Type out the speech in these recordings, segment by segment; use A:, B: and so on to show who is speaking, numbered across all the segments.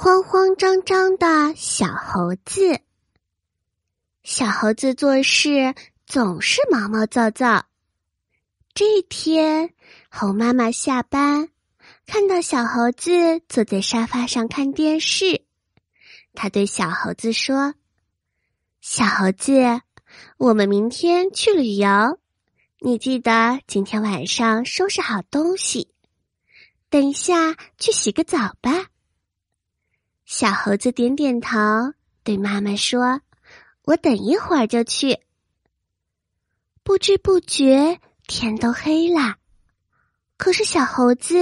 A: 慌慌张张的小猴子。小猴子做事总是毛毛躁躁。这天，猴妈妈下班，看到小猴子坐在沙发上看电视，他对小猴子说：“小猴子，我们明天去旅游，你记得今天晚上收拾好东西，等一下去洗个澡吧。”小猴子点点头，对妈妈说：“我等一会儿就去。”不知不觉，天都黑了，可是小猴子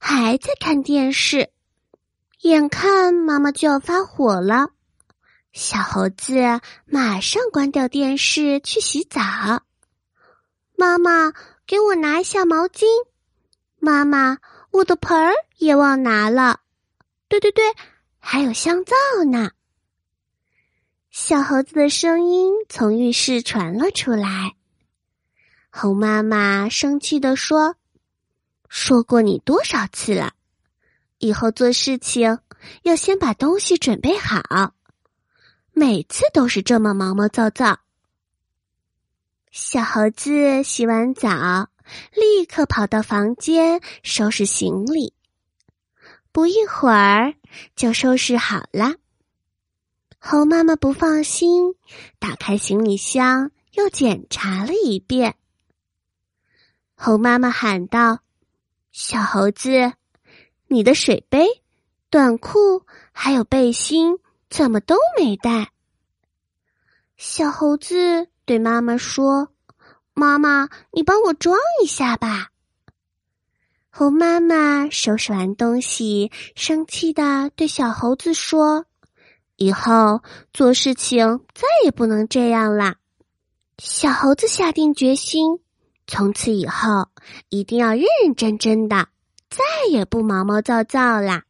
A: 还在看电视。眼看妈妈就要发火了，小猴子马上关掉电视去洗澡。妈妈，给我拿一下毛巾。妈妈，我的盆儿也忘拿了。对对对。还有香皂呢。小猴子的声音从浴室传了出来。猴妈妈生气的说：“说过你多少次了，以后做事情要先把东西准备好，每次都是这么毛毛躁躁。”小猴子洗完澡，立刻跑到房间收拾行李。不一会儿就收拾好了。猴妈妈不放心，打开行李箱又检查了一遍。猴妈妈喊道：“小猴子，你的水杯、短裤还有背心怎么都没带？”小猴子对妈妈说：“妈妈，你帮我装一下吧。”猴妈妈收拾完东西，生气的对小猴子说：“以后做事情再也不能这样啦。”小猴子下定决心，从此以后一定要认认真真的，再也不毛毛躁躁啦。